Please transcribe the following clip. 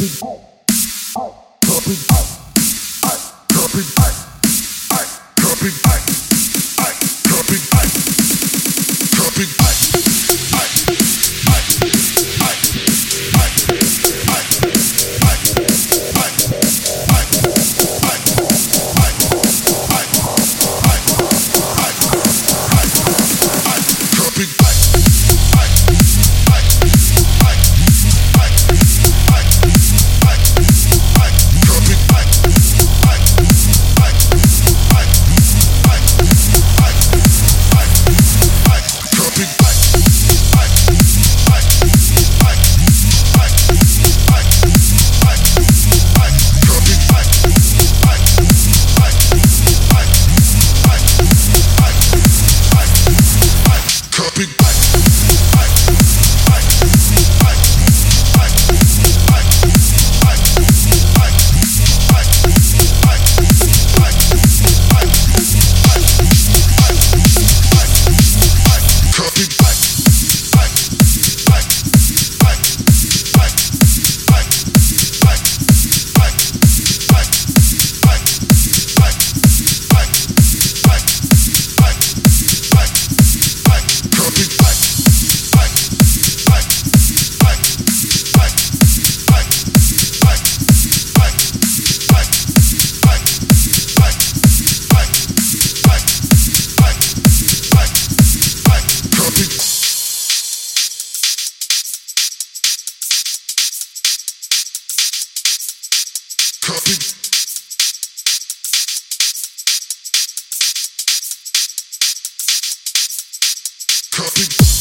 Copy. Copy. Copy. Copy. Copy.